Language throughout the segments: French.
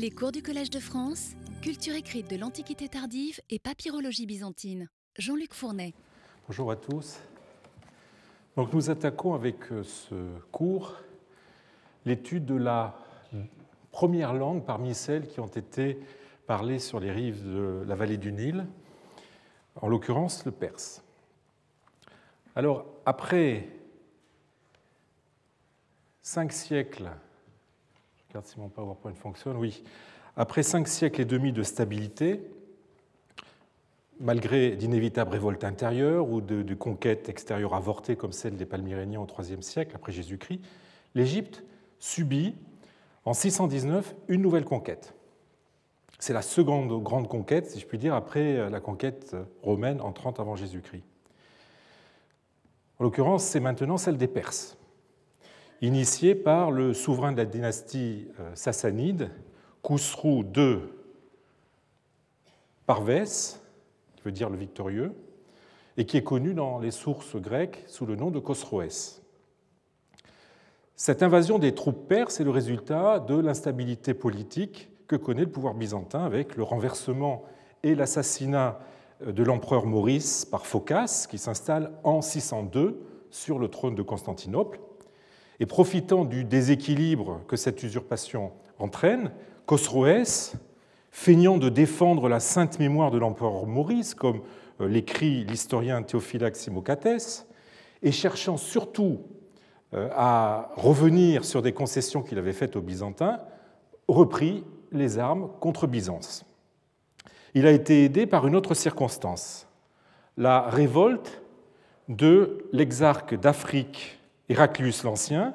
Les cours du Collège de France, culture écrite de l'Antiquité tardive et papyrologie byzantine. Jean-Luc Fournet. Bonjour à tous. Nous attaquons avec euh, ce cours l'étude de la première langue parmi celles qui ont été parlées sur les rives de la vallée du Nil, en l'occurrence le perse. Alors, après cinq siècles, si mon PowerPoint fonctionne, oui, après cinq siècles et demi de stabilité, malgré d'inévitables révoltes intérieures ou de, conquêtes extérieures avortées comme celle des Palmyréniens au IIIe siècle après Jésus-Christ, l'Égypte subit en 619 une nouvelle conquête. C'est la seconde grande conquête, si je puis dire, après la conquête romaine en 30 avant Jésus-Christ. En l'occurrence, c'est maintenant celle des Perses, initiée par le souverain de la dynastie euh, sassanide, Khusrou II Parvès, qui veut dire le victorieux, et qui est connu dans les sources grecques sous le nom de Khosroès. Cette invasion des troupes perses est le résultat de l'instabilité politique que connaît le pouvoir byzantin avec le renversement et l'assassinat de l'empereur Maurice par Phocas, qui s'installe en 602 sur le trône de Constantinople. Et profitant du déséquilibre que cette usurpation entraîne, Khosroès, feignant de défendre la sainte mémoire de l'empereur Maurice, comme euh, l'écrit l'historien Théophylax Simocates, et cherchant surtout euh, à revenir sur des concessions qu'il avait faites aux Byzantins, reprit les armes contre Byzance. Il a été aidé par une autre circonstance, la révolte de l'exarque d'Afrique Héraclius l'Ancien,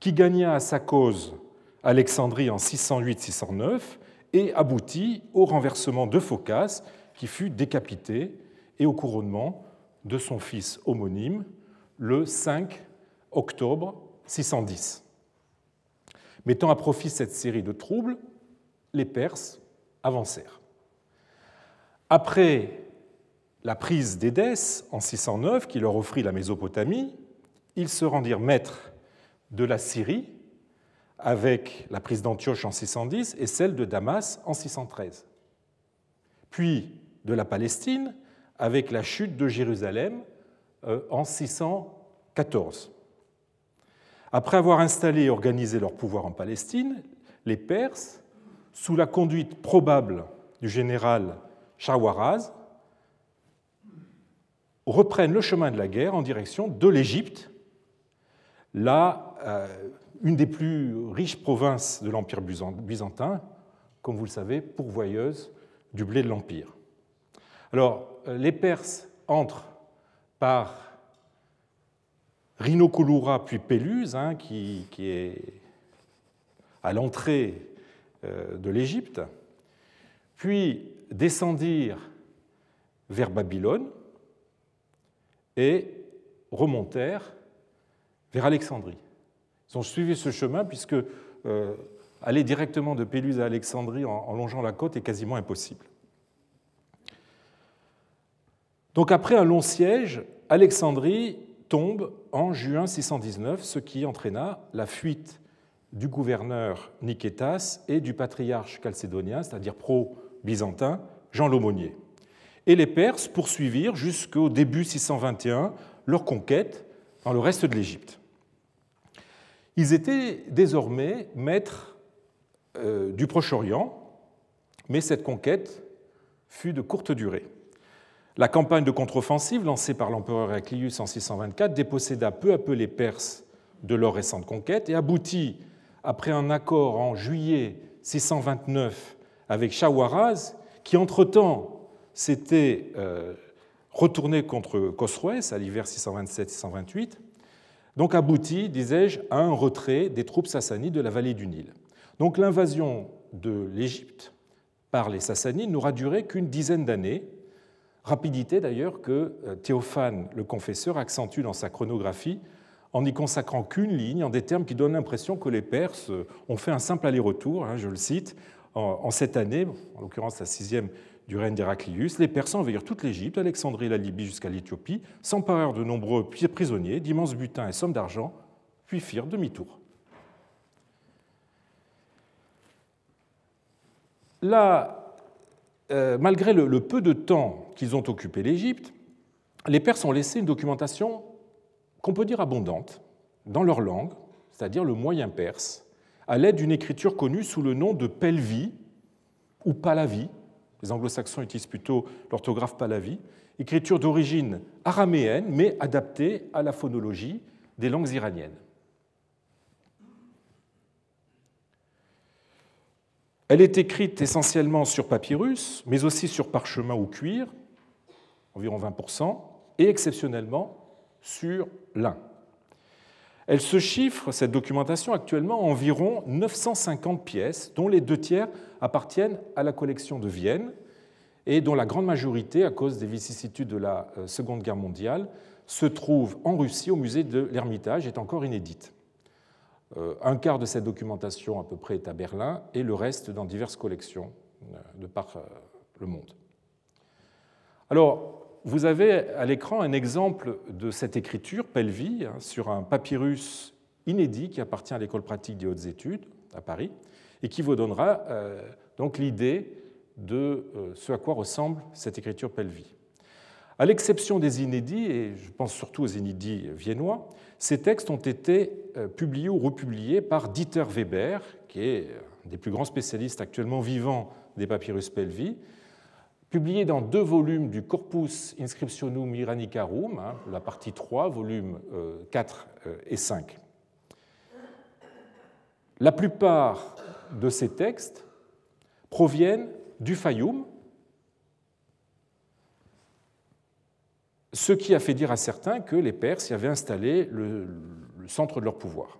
qui gagna à sa cause Alexandrie en 608-609 et aboutit au renversement de Phocas, qui fut décapité, et au couronnement de son fils homonyme le 5 octobre 610. Mettant à profit cette série de troubles, les Perses avancèrent. Après la prise d'Édesse en 609, qui leur offrit la Mésopotamie, ils se rendirent maîtres de la Syrie avec la prise d'Antioche en 610 et celle de Damas en 613. Puis de la Palestine avec la chute de Jérusalem euh, en 614. Après avoir installé et organisé leur pouvoir en Palestine, les Perses, sous la conduite probable du général Shawaraz, reprennent le chemin de la guerre en direction de l'Égypte, là, euh, une des plus riches provinces de l'Empire byzantin, comme vous le savez, pourvoyeuse du blé de l'Empire. Alors, euh, les Perses entrent par Rhinocolura puis Péluse, hein, qui, est à l'entrée euh, de l'Égypte, puis descendirent vers Babylone et remontèrent vers Alexandrie. Ils ont suivi ce chemin puisque euh, aller directement de Péluse à Alexandrie en, longeant la côte est quasiment impossible. Donc après un long siège, Alexandrie tombe en juin 619, ce qui entraîna la fuite du gouverneur Nikétas et du patriarche chalcédonien, c'est-à-dire pro byzantin, Jean l'Aumônier. Et les Perses poursuivirent jusqu'au début 621 leur conquête dans le reste de l'Égypte. Ils étaient désormais maîtres euh, du Proche-Orient, mais cette conquête fut de courte durée. La campagne de contre-offensive lancée par l'empereur Heraclius en 624 déposséda peu à peu les Perses de leur récente conquête et aboutit, après un accord en juillet 629 avec Shawaraz, qui entre-temps s'était euh, retourné contre Khosroès à l'hiver 627-628, donc aboutit, disais-je, à un retrait des troupes sassanides de la vallée du Nil. Donc l'invasion de l'Égypte par les Sassanides n'aura duré qu'une dizaine d'années, rapidité d'ailleurs que euh, Théophane le confesseur accentue dans sa chronographie en n'y consacrant qu'une ligne, en des termes qui donnent l'impression que les Perses ont fait un simple aller-retour, hein, je le cite, en cette année, en l'occurrence la sixième du règne d'Héraclius, les Persans envahirent toute l'Égypte, Alexandrie, la Libye jusqu'à l'Éthiopie, s'emparèrent de nombreux prisonniers, d'immenses butins et sommes d'argent, puis firent demi-tour. Là, euh, malgré le, peu de temps qu'ils ont occupé l'Égypte, les Perses ont laissé une documentation qu'on peut dire abondante dans leur langue, c'est-à-dire le moyen perse, à l'aide d'une écriture connue sous le nom de Pelvi ou Palavi. Les anglo-saxons utilisent plutôt l'orthographe Palavi, écriture d'origine araméenne mais adaptée à la phonologie des langues iraniennes. Elle est écrite essentiellement sur papyrus, mais aussi sur parchemin ou cuir, environ 20%, et exceptionnellement sur lin. Elle se chiffre, cette documentation, actuellement à environ 950 pièces, dont les deux tiers appartiennent à la collection de Vienne et dont la grande majorité, à cause des vicissitudes de la euh, Seconde Guerre mondiale, se trouve en Russie au musée de l'Ermitage, est encore inédite. Euh, un quart de cette documentation à peu près est à Berlin et le reste dans diverses collections euh, de par le monde. Alors, vous avez à l'écran un exemple de cette écriture, Pelvi, hein, sur un papyrus inédit qui appartient à l'école pratique des hautes études à Paris et qui vous donnera euh, donc l'idée de euh, ce à quoi ressemble cette écriture Pelvi. À l'exception des inédits, et je pense surtout aux inédits viennois, ces textes ont été euh, publiés ou republiés par Dieter Weber, qui est un des plus grands spécialistes actuellement vivants des papyrus Pelvi, publié dans deux volumes du Corpus Inscriptionum Iranicarum, hein, la partie 3, volumes 4 euh, et 5. La plupart de ces textes proviennent du Fayoum, ce qui a fait dire à certains que les Perses y avaient installé le, le centre de leur pouvoir.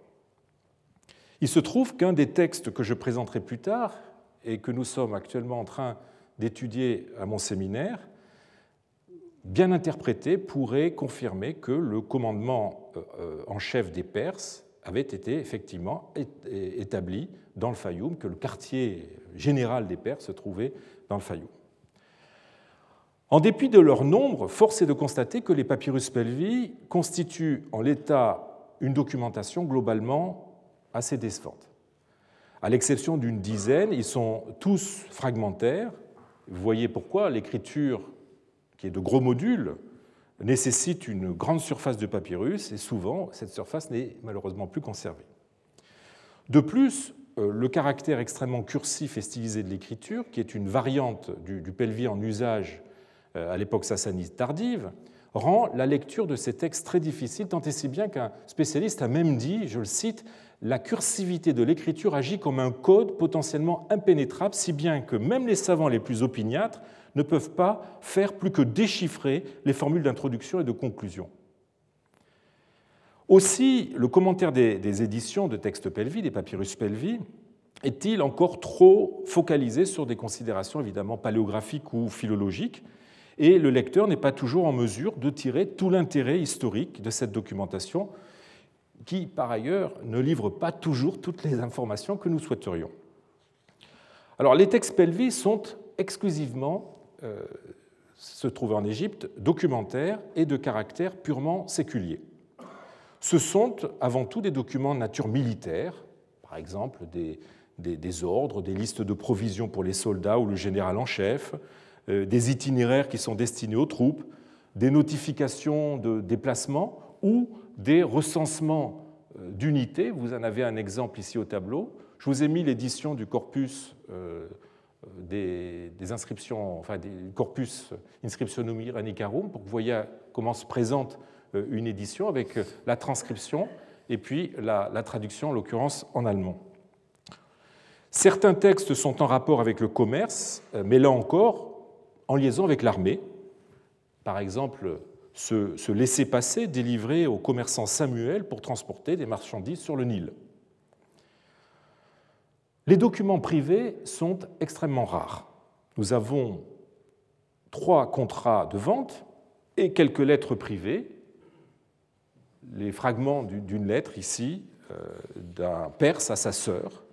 Il se trouve qu'un des textes que je présenterai plus tard et que nous sommes actuellement en train d'étudier à mon séminaire, bien interprété, pourrait confirmer que le commandement euh, euh, en chef des Perses avait été effectivement établi dans le Fayoum, que le quartier général des Perses se trouvait dans le Fayoum. En dépit de leur nombre, force est de constater que les papyrus pelvi constituent en l'état une documentation globalement assez décevante. À l'exception d'une dizaine, ils sont tous fragmentaires vous voyez pourquoi l'écriture, qui est de gros modules, nécessite une grande surface de papyrus et souvent cette surface n'est malheureusement plus conservée. De plus, euh, le caractère extrêmement cursif et stylisé de l'écriture, qui est une variante du, pelvi en usage euh, à l'époque sassanide tardive, rend la lecture de ces textes très difficile, tant et si bien qu'un spécialiste a même dit, je le cite, la cursivité de l'écriture agit comme un code potentiellement impénétrable, si bien que même les savants les plus opiniâtres ne peuvent pas faire plus que déchiffrer les formules d'introduction et de conclusion. Aussi, le commentaire des, éditions de textes Pelvi, des papyrus Pelvi, est-il encore trop focalisé sur des considérations évidemment paléographiques ou philologiques, et le lecteur n'est pas toujours en mesure de tirer tout l'intérêt historique de cette documentation, qui, par ailleurs, ne livre pas toujours toutes les informations que nous souhaiterions. Alors, les textes pelvis sont exclusivement, euh, se trouvent en Égypte, documentaires et de caractère purement séculier. Ce sont avant tout des documents de nature militaire, par exemple des, ordres, des listes de provisions pour les soldats ou le général en chef, euh, des itinéraires qui sont destinés aux troupes, des notifications de déplacement ou des recensements euh, d'unités. Vous en avez un exemple ici au tableau. Je vous ai mis l'édition du corpus euh, des, inscriptions, enfin des corpus Inscriptionum Iranicarum, pour que vous voyez comment se présente euh, une édition avec la transcription et puis la, la traduction, en l'occurrence en allemand. Certains textes sont en rapport avec le commerce, mais là encore, en liaison avec l'armée. Par exemple, ce, laisser-passer délivré aux commerçants Samuel pour transporter des marchandises sur le Nil. Les documents privés sont extrêmement rares. Nous avons trois contrats de vente et quelques lettres privées. Les fragments d'une lettre ici euh, d'un Perse à sa sœur,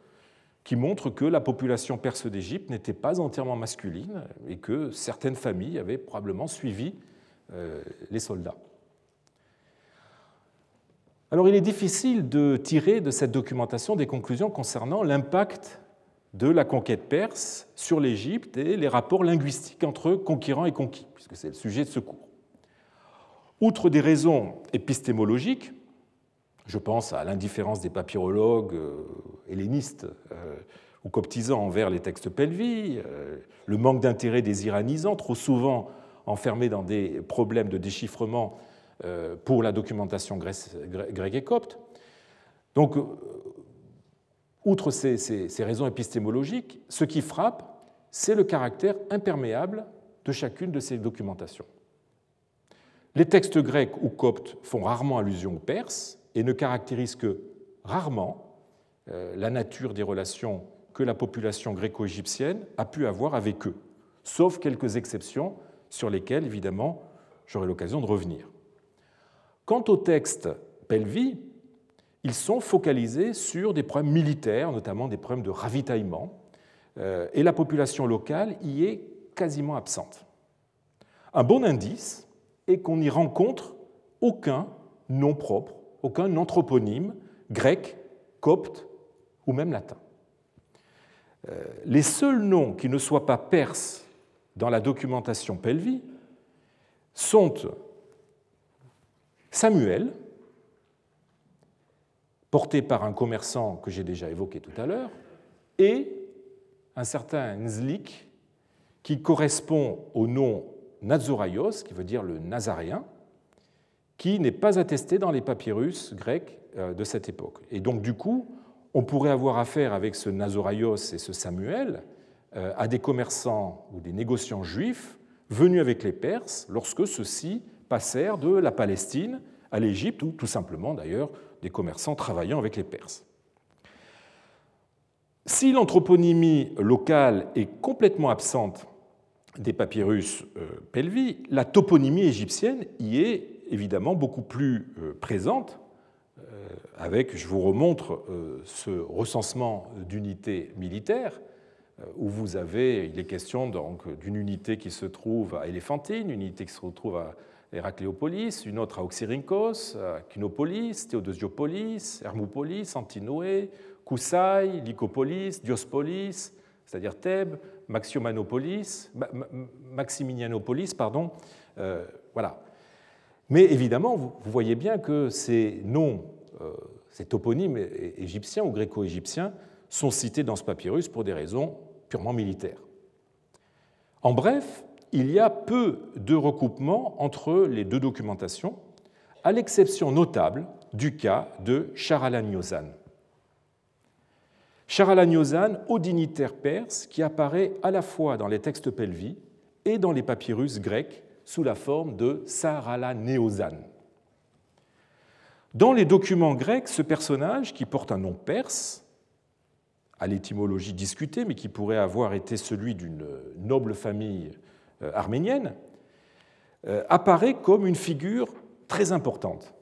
qui montrent que la population perse d'Égypte n'était pas entièrement masculine et que certaines familles avaient probablement suivi les soldats. Alors il est difficile de tirer de cette documentation des conclusions concernant l'impact de la conquête perse sur l'Égypte et les rapports linguistiques entre conquérants et conquis, puisque c'est le sujet de ce cours. Outre des raisons épistémologiques, je pense à l'indifférence des papyrologues euh, hellénistes euh, ou coptisants envers les textes pelvis, euh, le manque d'intérêt des iranisants, trop souvent enfermés dans des problèmes de déchiffrement pour la documentation grecque et copte. Donc, outre ces, ces raisons épistémologiques, ce qui frappe, c'est le caractère imperméable de chacune de ces documentations. Les textes grecs ou coptes font rarement allusion aux Perses et ne caractérisent que rarement euh, la nature des relations que la population gréco-égyptienne a pu avoir avec eux, sauf quelques exceptions sur lesquelles, évidemment, j'aurai l'occasion de revenir. Quant aux textes pelvis, ils sont focalisés sur des problèmes militaires, notamment des problèmes de ravitaillement, euh, et la population locale y est quasiment absente. Un bon indice, et qu'on n'y rencontre aucun nom propre, aucun anthroponyme grec, copte ou même latin. Euh, les seuls noms qui ne soient pas perses dans la documentation pelvi sont Samuel, porté par un commerçant que j'ai déjà évoqué tout à l'heure, et un certain Nzlik, qui correspond au nom Nazoraios, qui veut dire le Nazaréen, qui n'est pas attesté dans les papyrus grecs euh, de cette époque. Et donc, du coup, on pourrait avoir affaire avec ce Nazoraios et ce Samuel à des commerçants ou des négociants juifs venus avec les Perses lorsque ceux-ci passèrent de la Palestine à l'Égypte, ou tout simplement d'ailleurs des commerçants travaillant avec les Perses. Si l'anthroponymie locale est complètement absente des papyrus euh, pelvis, la toponymie égyptienne y est évidemment beaucoup plus euh, présente, euh, avec, je vous remontre ce recensement d'unités militaires, où vous avez, il est question donc d'une unité qui se trouve à Éléphantine, une unité qui se retrouve à Héracléopolis, une autre à Oxyrhynchos, à Kinopolis, Théodosiopolis, Hermopolis, Antinoé, Koussaï, Lycopolis, Diospolis, c'est-à-dire Thèbes, Maximinianopolis, pardon, euh, voilà. Mais évidemment, vous voyez bien que ces noms, euh, ces toponymes égyptiens ou gréco-égyptiens sont cités dans ce papyrus pour des raisons purement militaires. En bref, il y a peu de recoupement entre les deux documentations, à l'exception notable du cas de Charalaniozan. Charalaniozan, haut dignitaire perse, qui apparaît à la fois dans les textes pelvis et dans les papyrus grecs sous la forme de Saralaneozan. Dans les documents grecs, ce personnage, qui porte un nom perse, à l'étymologie discutée, mais qui pourrait avoir été celui d'une noble famille euh, arménienne, euh, apparaît comme une figure très importante.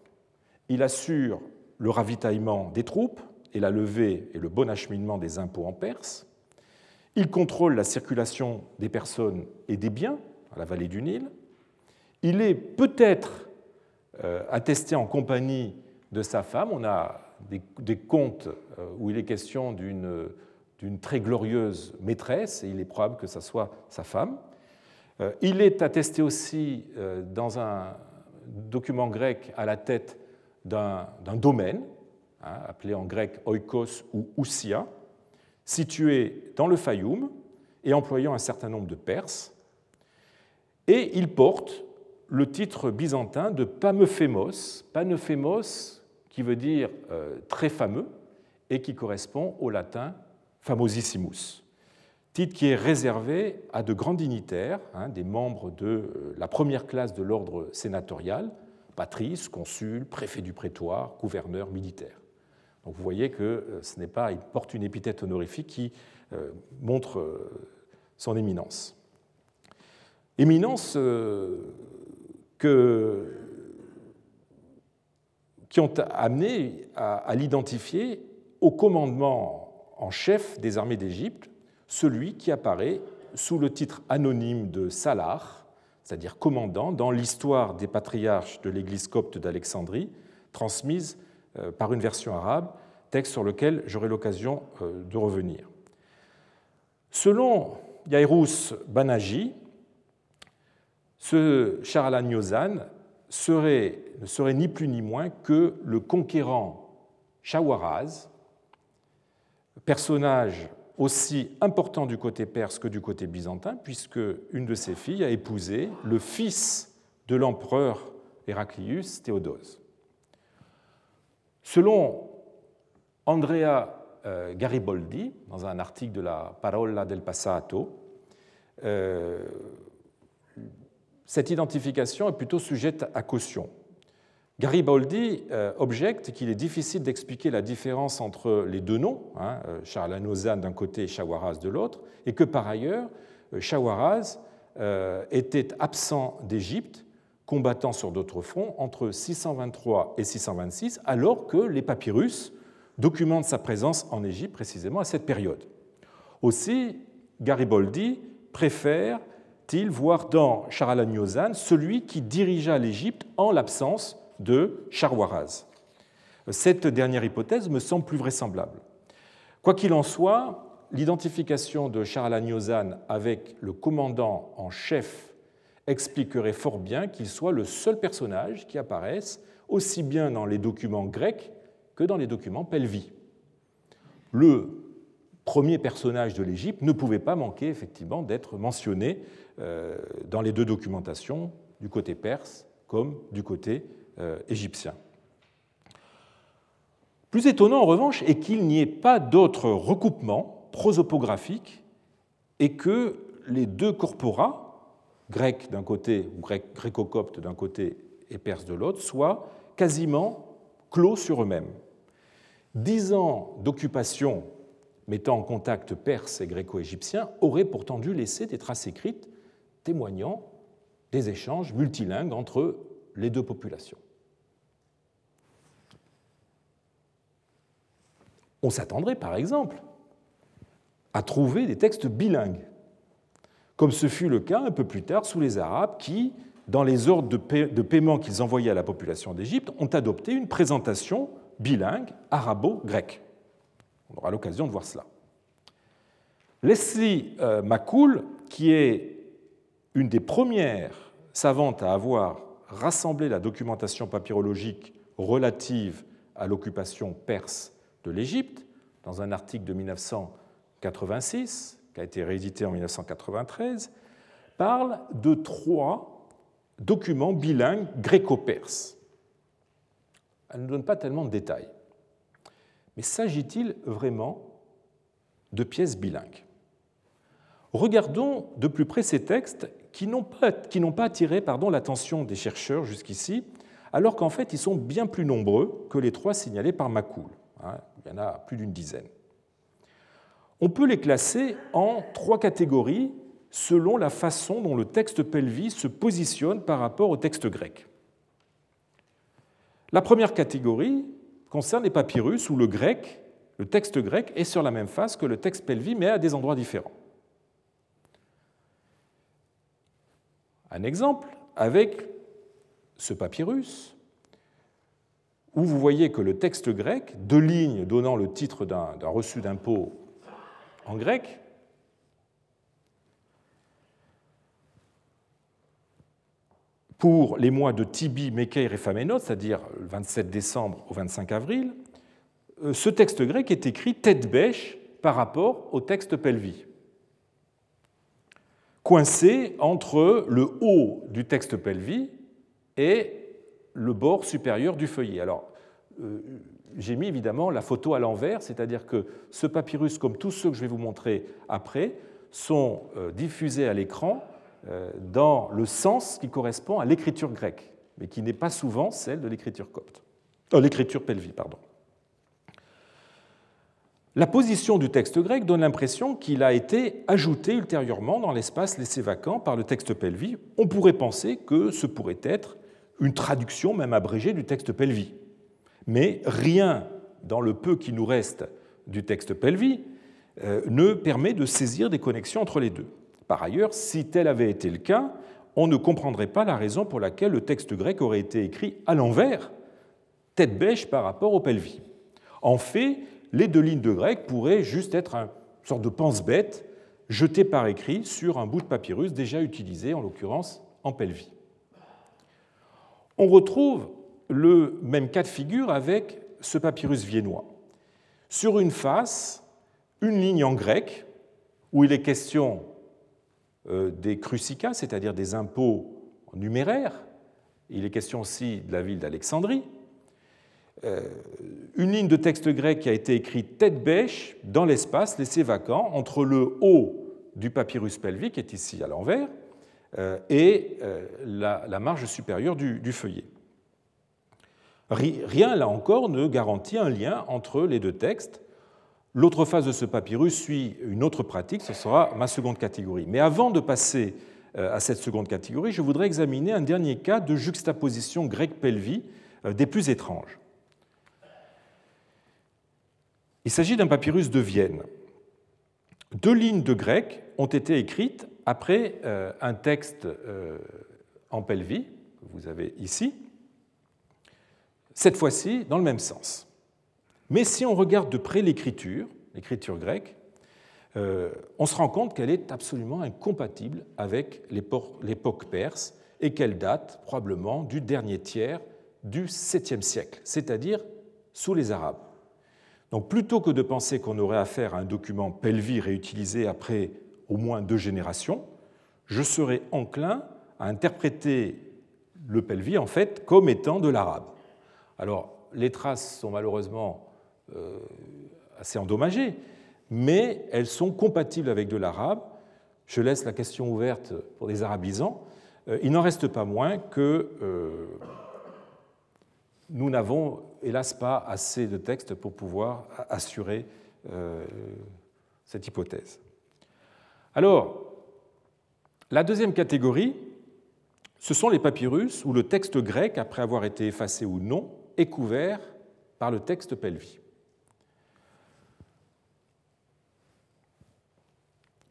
Il assure le ravitaillement des troupes, et la levée et le bon acheminement des impôts en Perse. Il contrôle la circulation des personnes et des biens à la vallée du Nil. Il est peut-être euh, attesté en compagnie de sa femme. On a des, contes euh, où il est question d'une très glorieuse maîtresse, et il est probable que ce soit sa femme. Euh, il est attesté aussi dans un document grec à la tête d'un domaine, Hein, appelé en grec oikos ou oussia, situé dans le Fayoum et employant un certain nombre de Perses. Et il porte le titre byzantin de Pamephémos, Panephémos qui veut dire euh, très fameux et qui correspond au latin famosissimus. Titre qui est réservé à de grands dignitaires, hein, des membres de euh, la première classe de l'ordre sénatorial, patrice, consul, préfet du prétoire, gouverneur militaire. Donc vous voyez que euh, ce n'est pas, il porte une épithète honorifique qui montre son éminence. Éminence que, qui ont amené à, l'identifier au commandement en chef des armées d'Égypte, celui qui apparaît sous le titre anonyme de Salar, c'est-à-dire commandant, dans l'histoire des patriarches de l'Église copte d'Alexandrie, transmise euh, par une version arabe, texte sur lequel j'aurai l'occasion euh, de revenir. Selon Yairous Banaji, ce Charalagnozan ne serait ni plus ni moins que le conquérant Shawaraz, personnage aussi important du côté perse que du côté byzantin, puisque une de ses filles a épousé le fils de l'empereur Héraclius, Théodose. Selon Andrea euh, Garibaldi, dans un article de la Parola del Passato, euh, cette identification est plutôt sujette à caution. Garibaldi euh, objecte qu'il est difficile d'expliquer la différence entre les deux noms, hein, Charles Anozan d'un côté et Shawaraz de l'autre, et que par ailleurs, Shawaraz était absent d'Égypte combattant sur d'autres fronts entre 623 et 626, alors que les papyrus documentent sa présence en Égypte précisément à cette période. Aussi, Garibaldi préfère-t-il voir dans Charalaniozan celui qui dirigea l'Égypte en l'absence de Charwaraz. Cette dernière hypothèse me semble plus vraisemblable. Quoi qu'il en soit, l'identification de Charalaniozan avec le commandant en chef expliquerait fort bien qu'il soit le seul personnage qui apparaisse aussi bien dans les documents grecs que dans les documents pelvis. Le premier personnage de l'Égypte ne pouvait pas manquer effectivement d'être mentionné euh, dans les deux documentations, du côté perse comme du côté euh, égyptien. Plus étonnant en revanche est qu'il n'y ait pas d'autres recoupements prosopographiques et que les deux corpora, grec d'un côté, ou grec, gréco-copte d'un côté et perse de l'autre, soient quasiment clos sur eux-mêmes. Dix ans d'occupation mettant en contact perse et gréco-égyptien auraient pourtant dû laisser des traces écrites témoignant des échanges multilingues entre les deux populations. On s'attendrait par exemple à trouver des textes bilingues comme ce fut le cas un peu plus tard sous les Arabes qui, dans les ordres de paiement qu'ils envoyaient à la population d'Égypte, ont adopté une présentation bilingue arabo-grecque. On aura l'occasion de voir cela. Leslie euh, McCool, qui est une des premières savantes à avoir rassemblé la documentation papyrologique relative à l'occupation perse de l'Égypte, dans un article de 1986, qui a été réédité en 1993, parle de trois documents bilingues gréco-perses. Elle ne donne pas tellement de détails. Mais s'agit-il vraiment de pièces bilingues? Regardons de plus près ces textes qui n'ont pas, attiré l'attention des chercheurs jusqu'ici, alors qu'en fait ils sont bien plus nombreux que les trois signalés par Macoul. Hein. Il y en a plus d'une dizaine. On peut les classer en trois catégories selon la façon dont le texte pelvi se positionne par rapport au texte grec. La première catégorie concerne les papyrus où le grec, le texte grec, est sur la même face que le texte pelvi, mais à des endroits différents. Un exemple avec ce papyrus, où vous voyez que le texte grec, deux lignes donnant le titre d'un reçu d'impôt en grec. Pour les mois de Tibi, Mekeir et Phamenot, c'est-à-dire le 27 décembre au 25 avril, euh, ce texte grec est écrit tête bêche par rapport au texte pelvi, coincé entre le haut du texte pelvi et le bord supérieur du feuillet. Alors, euh, j'ai mis évidemment la photo à l'envers, c'est-à-dire que ce papyrus, comme tous ceux que je vais vous montrer après, sont euh, diffusés à l'écran dans le sens qui correspond à l'écriture grecque, mais qui n'est pas souvent celle de l'écriture copte, euh, l'écriture pelvi, pardon. La position du texte grec donne l'impression qu'il a été ajouté ultérieurement dans l'espace laissé vacant par le texte pelvi. On pourrait penser que ce pourrait être une traduction même abrégée du texte pelvi mais rien dans le peu qui nous reste du texte pelvi euh, ne permet de saisir des connexions entre les deux. Par ailleurs, si tel avait été le cas, on ne comprendrait pas la raison pour laquelle le texte grec aurait été écrit à l'envers, tête bêche par rapport au pelvi. En fait, les deux lignes de grec pourraient juste être une sorte de pense-bête jeté par écrit sur un bout de papyrus déjà utilisé, en l'occurrence en pelvis. On retrouve le même cas de figure avec ce papyrus viennois. Sur une face, une ligne en grec, où il est question des crucicas, c'est-à-dire des impôts numéraires. Il est question aussi de la ville d'Alexandrie. Euh, une ligne de texte grec qui a été écrite tête bêche dans l'espace laissé vacant entre le haut du papyrus pelvique, qui est ici à l'envers, euh, et la, marge supérieure du feuillet. Rien, là encore, ne garantit un lien entre les deux textes. L'autre phase de ce papyrus suit une autre pratique, ce sera ma seconde catégorie. Mais avant de passer euh, à cette seconde catégorie, je voudrais examiner un dernier cas de juxtaposition grec-pelvie euh, des plus étranges. Il s'agit d'un papyrus de Vienne. Deux lignes de grec ont été écrites après euh, un texte en pelvie, que vous avez ici, cette fois-ci dans le même sens. Mais si on regarde de près l'écriture, l'écriture grecque, euh, on se rend compte qu'elle est absolument incompatible avec l'époque perse et qu'elle date probablement du dernier tiers du 7e siècle, c'est-à-dire sous les Arabes. Donc plutôt que de penser qu'on aurait affaire à un document pelvi réutilisé après au moins deux générations, je serais enclin à interpréter le pelvi en fait comme étant de l'arabe. Alors, les traces sont malheureusement assez endommagées, mais elles sont compatibles avec de l'arabe. Je laisse la question ouverte pour des arabisants. Euh, il n'en reste pas moins que euh, nous n'avons, hélas, pas assez de textes pour pouvoir assurer cette hypothèse. Alors, la deuxième catégorie, ce sont les papyrus où le texte grec, après avoir été effacé ou non, est couvert par le texte pelvi.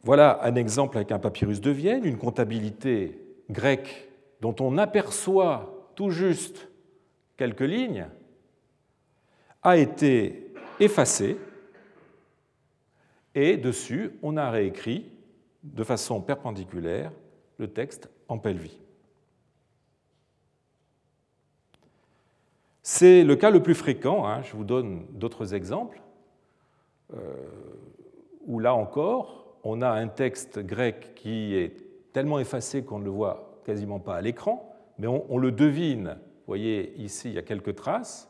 Voilà un exemple avec un papyrus de Vienne, une comptabilité grecque dont on aperçoit tout juste quelques lignes, a été effacée et dessus on a réécrit de façon perpendiculaire le texte en pelvis. C'est le cas le plus fréquent, hein, je vous donne d'autres exemples, euh, où là encore, on a un texte grec qui est tellement effacé qu'on ne le voit quasiment pas à l'écran, mais on, le devine. Vous voyez, ici, il y a quelques traces.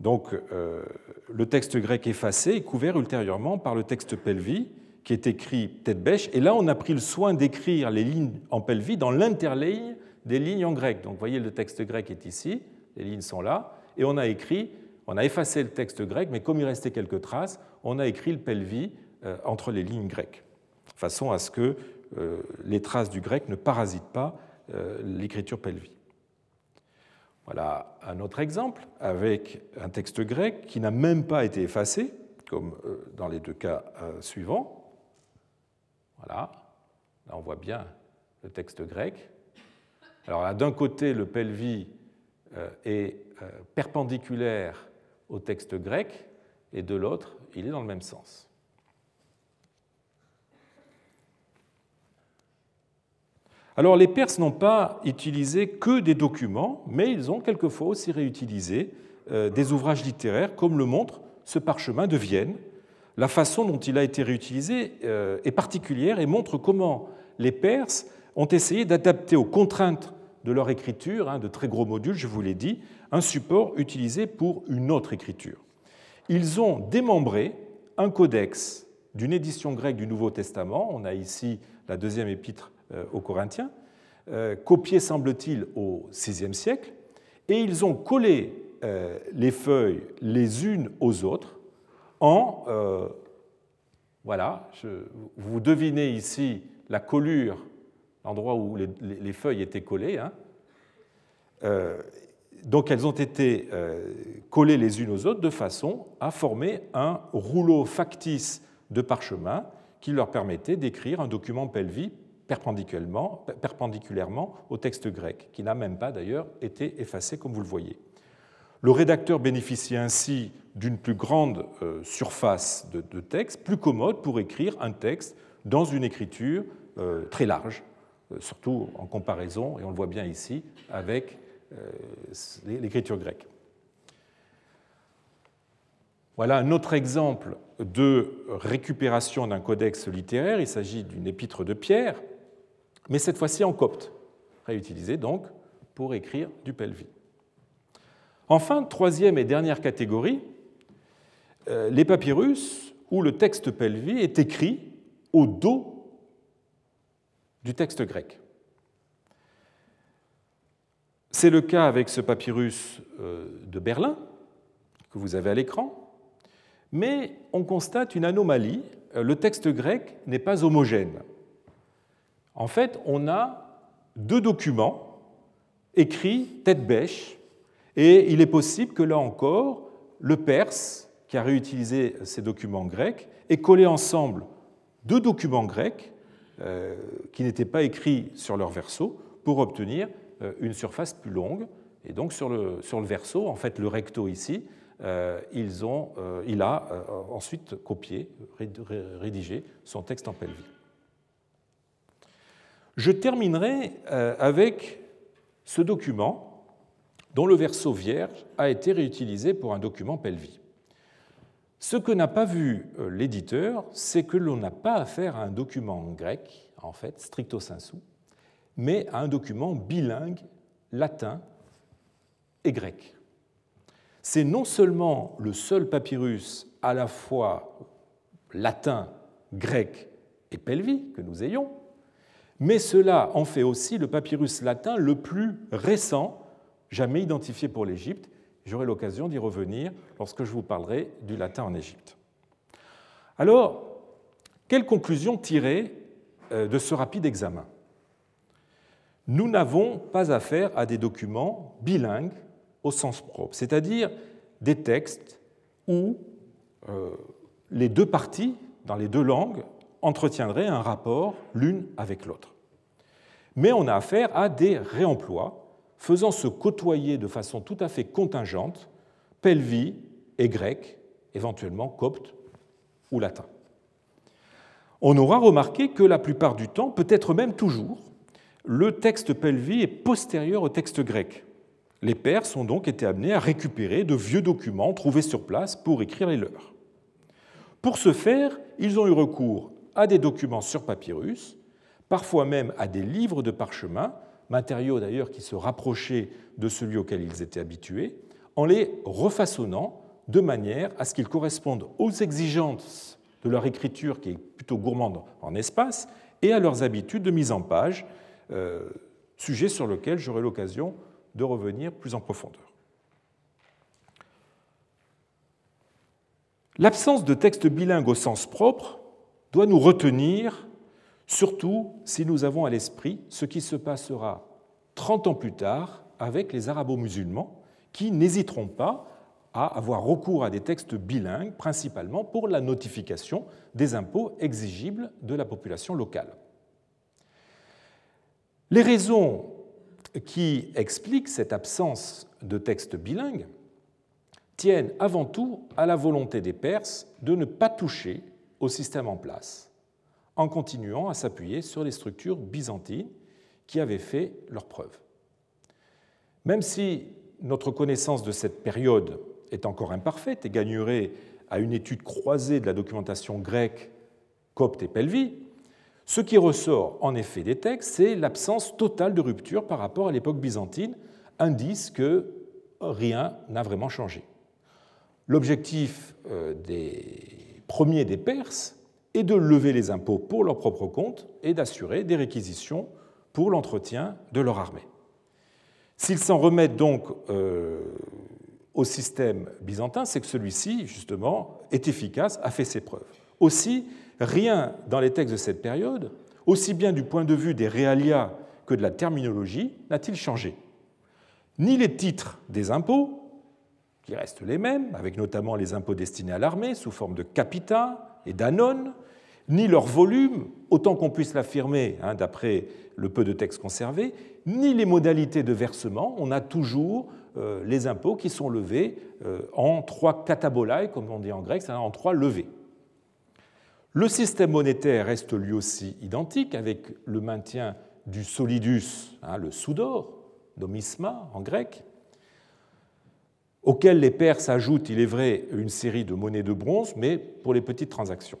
Donc, euh, le texte grec effacé est couvert ultérieurement par le texte pelvi, qui est écrit tête bêche. Et là, on a pris le soin d'écrire les lignes en pelvi dans l'interligne des lignes en grec. Donc, vous voyez, le texte grec est ici les lignes sont là, et on a écrit, on a effacé le texte grec, mais comme il restait quelques traces, on a écrit le pelvi entre les lignes grecques, façon à ce que euh, les traces du grec ne parasitent pas euh, l'écriture pelvi. Voilà un autre exemple avec un texte grec qui n'a même pas été effacé, comme dans les deux cas suivants. Voilà, là on voit bien le texte grec. Alors là, d'un côté, le pelvi euh, est euh, perpendiculaire au texte grec, et de l'autre, il est dans le même sens. Alors les Perses n'ont pas utilisé que des documents, mais ils ont quelquefois aussi réutilisé euh, des ouvrages littéraires, comme le montre ce parchemin de Vienne. La façon dont il a été réutilisé est particulière et montre comment les Perses ont essayé d'adapter aux contraintes de leur écriture, hein, de très gros modules, je vous l'ai dit, un support utilisé pour une autre écriture. Ils ont démembré un codex d'une édition grecque du Nouveau Testament, on a ici la deuxième épître euh, aux Corinthiens, euh, copié semble-t-il au VIe siècle, et ils ont collé euh, les feuilles les unes aux autres en... voilà, vous devinez ici la collure l'endroit où les, feuilles étaient collées. Hein. Euh, donc elles ont été euh, collées les unes aux autres de façon à former un rouleau factice de parchemin qui leur permettait d'écrire un document pelvi perpendiculairement, au texte grec, qui n'a même pas d'ailleurs été effacé comme vous le voyez. Le rédacteur bénéficie ainsi d'une plus grande euh, surface de, texte, plus commode pour écrire un texte dans une écriture très large, surtout en comparaison, et on le voit bien ici, avec l'écriture grecque. Voilà un autre exemple de récupération d'un codex littéraire. Il s'agit d'une épître de Pierre, mais cette fois-ci en copte, réutilisée donc pour écrire du pelvi. Enfin, troisième et dernière catégorie, euh, les papyrus où le texte pelvi est écrit au dos du texte grec. C'est le cas avec ce papyrus euh, de Berlin que vous avez à l'écran, mais on constate une anomalie. Euh, le texte grec n'est pas homogène. En fait, on a deux documents écrits tête bêche, et il est possible que là encore, le perse, qui a réutilisé ces documents grecs, ait collé ensemble deux documents grecs euh, qui n'étaient pas écrits sur leur verso pour obtenir euh, une surface plus longue. Et donc sur le, verso, en fait le recto ici, euh, il a ensuite copié, rédigé son texte en pelvis. Je terminerai avec ce document dont le verso vierge a été réutilisé pour un document pelvis. Ce que n'a pas vu l'éditeur, c'est que l'on n'a pas affaire à un document grec, en fait, stricto sensu, mais à un document bilingue latin et grec c'est non seulement le seul papyrus à la fois latin, grec et pelvi que nous ayons, mais cela en fait aussi le papyrus latin le plus récent jamais identifié pour l'Égypte. J'aurai l'occasion d'y revenir lorsque je vous parlerai du latin en Égypte. Alors, quelle conclusion tirer euh, de ce rapide examen? Nous n'avons pas affaire à des documents bilingues au sens propre, c'est-à-dire des textes où euh, les deux parties, dans les deux langues, entretiendraient un rapport l'une avec l'autre. Mais on a affaire à des réemplois faisant se côtoyer de façon tout à fait contingente pelvi et grec, éventuellement copte ou latin. On aura remarqué que la plupart du temps, peut-être même toujours, le texte pelvi est postérieur au texte grec, les Perses ont donc été amenés à récupérer de vieux documents trouvés sur place pour écrire les leurs. Pour ce faire, ils ont eu recours à des documents sur papyrus, parfois même à des livres de parchemin, matériaux d'ailleurs qui se rapprochaient de celui auquel ils étaient habitués, en les refaçonnant de manière à ce qu'ils correspondent aux exigences de leur écriture qui est plutôt gourmande en espace et à leurs habitudes de mise en page, euh, sujet sur lequel j'aurai l'occasion de revenir plus en profondeur. L'absence de texte bilingue au sens propre doit nous retenir, surtout si nous avons à l'esprit ce qui se passera 30 ans plus tard avec les arabo-musulmans, qui n'hésiteront pas à avoir recours à des textes bilingues, principalement pour la notification des impôts exigibles de la population locale. Les raisons qui expliquent cette absence de texte bilingue tiennent avant tout à la volonté des Perses de ne pas toucher au système en place, en continuant à s'appuyer sur les structures byzantines qui avaient fait leurs preuves. Même si notre connaissance de cette période est encore imparfaite et gagnerait à une étude croisée de la documentation grecque, copte et pelvi, ce qui ressort en effet des textes, c'est l'absence totale de rupture par rapport à l'époque byzantine, indice que rien n'a vraiment changé. L'objectif euh, des premiers des Perses est de lever les impôts pour leur propre compte et d'assurer des réquisitions pour l'entretien de leur armée. S'ils s'en remettent donc euh, au système byzantin, c'est que celui-ci, justement, est efficace, a fait ses preuves. Aussi, rien dans les textes de cette période, aussi bien du point de vue des réalia que de la terminologie, n'a-t-il changé. Ni les titres des impôts, qui restent les mêmes, avec notamment les impôts destinés à l'armée sous forme de capita et d'anone, ni leur volume, autant qu'on puisse l'affirmer hein, d'après le peu de textes conservés, ni les modalités de versement. On a toujours euh, les impôts qui sont levés euh, en trois katabolai, comme on dit en grec, c'est-à-dire en trois levées. Le système monétaire reste lui aussi identique avec le maintien du solidus, hein, le soudor, nomisma en grec, auquel les Perses ajoutent, il est vrai, une série de monnaies de bronze, mais pour les petites transactions.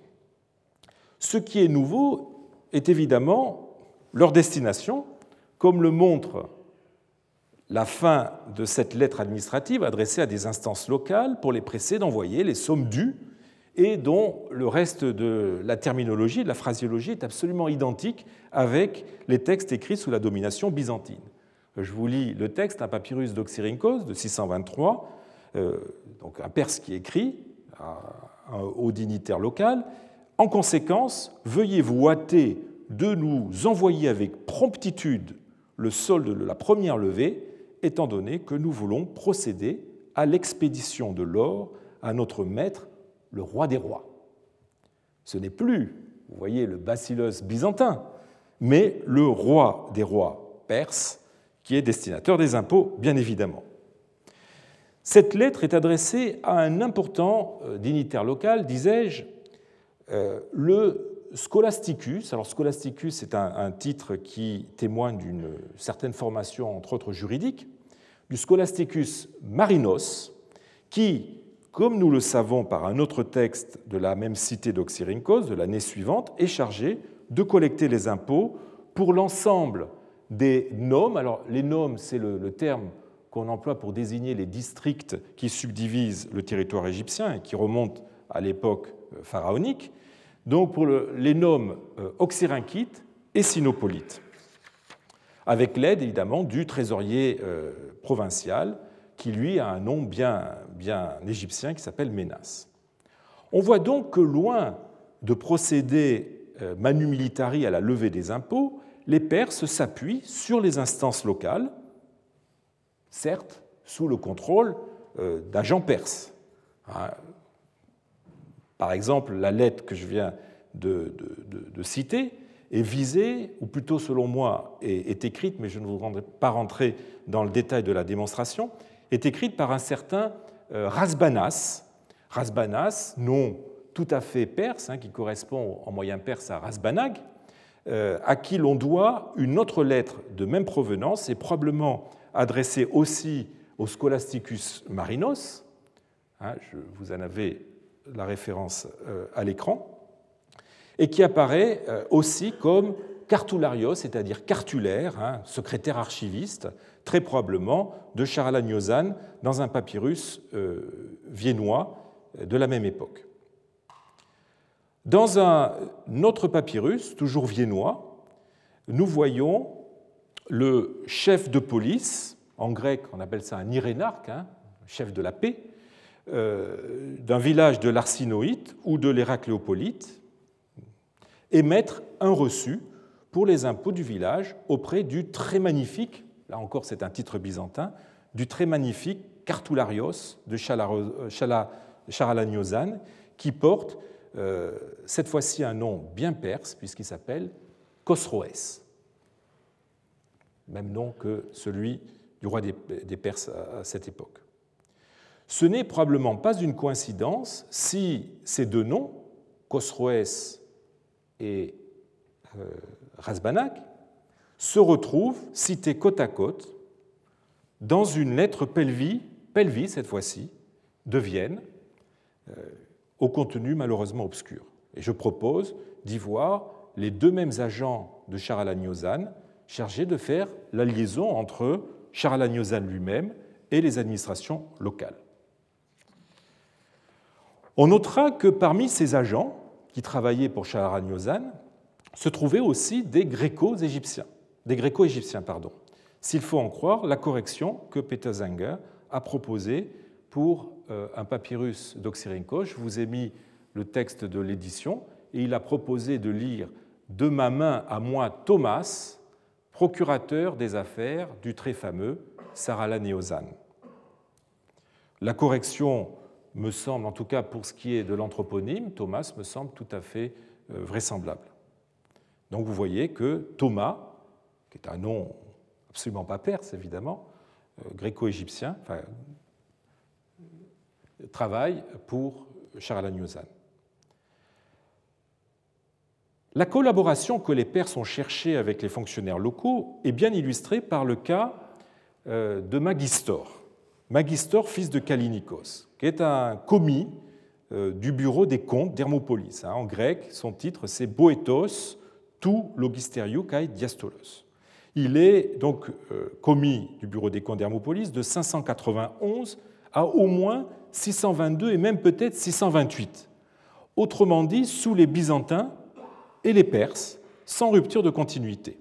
Ce qui est nouveau est évidemment leur destination, comme le montre la fin de cette lettre administrative adressée à des instances locales pour les presser d'envoyer les sommes dues et dont le reste de la terminologie, de la phraséologie est absolument identique avec les textes écrits sous la domination byzantine. Je vous lis le texte, un papyrus d'Oxyrhynchos de 623, euh, donc un perse qui écrit haut dignitaire local. En conséquence, veuillez vous hâter de nous envoyer avec promptitude le solde de la première levée, étant donné que nous voulons procéder à l'expédition de l'or à notre maître, le roi des rois. Ce n'est plus, vous voyez, le bacillus byzantin, mais le roi des rois perse, qui est destinateur des impôts, bien évidemment. Cette lettre est adressée à un important euh, dignitaire local, disais-je, euh, le Scholasticus. Alors Scholasticus est un, titre qui témoigne d'une certaine formation, entre autres juridique, du Scholasticus Marinos, qui, comme nous le savons par un autre texte de la même cité d'Oxyrhynchos de l'année suivante, est chargé de collecter les impôts pour l'ensemble des noms. Alors les noms, c'est le, terme qu'on emploie pour désigner les districts qui subdivisent le territoire égyptien et qui remontent à l'époque euh, pharaonique. Donc pour les noms euh, oxyrhynchites et sinopolites, avec l'aide évidemment du trésorier euh, provincial qui lui a un nom bien, bien égyptien qui s'appelle Ménas. On voit donc que loin de procéder manu militari à la levée des impôts, les Perses s'appuient sur les instances locales, certes sous le contrôle euh, d'agents perses. Hein. Par exemple, la lettre que je viens de, citer est visée, ou plutôt selon moi est, écrite, mais je ne voudrais pas rentrer dans le détail de la démonstration, est écrite par un certain euh, Rasbanas. Rasbanas, nom tout à fait perse, hein, qui correspond en moyen perse à Rasbanag, à qui l'on doit une autre lettre de même provenance et probablement adressée aussi au Scholasticus Marinos. Hein, je vous en avais la référence euh, à l'écran, et qui apparaît euh, aussi comme cartularios, c'est-à-dire cartulaire, hein, secrétaire archiviste, très probablement de Charalagnozan dans un papyrus viennois de la même époque. Dans un autre papyrus, toujours viennois, nous voyons le chef de police, en grec on appelle ça un irénarque, hein, chef de la paix, euh, d'un village de l'Arsinoïte ou de l'Héracléopolite, émettre un reçu pour les impôts du village auprès du très magnifique, là encore c'est un titre byzantin, du très magnifique Cartularios de Charalagnozan, qui porte euh, cette fois-ci un nom bien perse, puisqu'il s'appelle Khosroès, même nom que celui du roi des Perses à cette époque. Ce n'est probablement pas une coïncidence si ces deux noms, Khosroès et euh, Razbanak, se retrouvent cités côte à côte dans une lettre Pelvi, Pelvi cette fois-ci, de Vienne, euh, au contenu malheureusement obscur. Et je propose d'y voir les deux mêmes agents de Charalagnozan chargés de faire la liaison entre Charalagnozan lui-même et les administrations locales. On notera que parmi ces agents qui travaillaient pour Charalagnozan se trouvaient aussi des gréco-égyptiens, des gréco-égyptiens, pardon, s'il faut en croire la correction que Peter Zanger a proposée pour euh, un papyrus d'Oxyrhynchos. Je vous ai mis le texte de l'édition et il a proposé de lire de ma main à moi Thomas, procurateur des affaires du très fameux Saralanéozan. La correction me semble, en tout cas pour ce qui est de l'anthroponyme, Thomas me semble tout à fait euh, vraisemblable. Donc vous voyez que Thomas, qui est un nom absolument pas perse évidemment, euh, gréco-égyptien, enfin travaille pour Charalagnozan. La collaboration que les Perses ont cherchée avec les fonctionnaires locaux est bien illustrée par le cas euh, de Magistor. Magistor, fils de Kalinikos, qui est un commis euh, du bureau des comptes d'Hermopolis. Hein. En grec, son titre, c'est Boetos tou logisteriou kai diastolos. Il est donc euh, commis du bureau des comptes d'Hermopolis de 591 à au moins 622 et même peut-être 628. Autrement dit, sous les Byzantins et les Perses, sans rupture de continuité.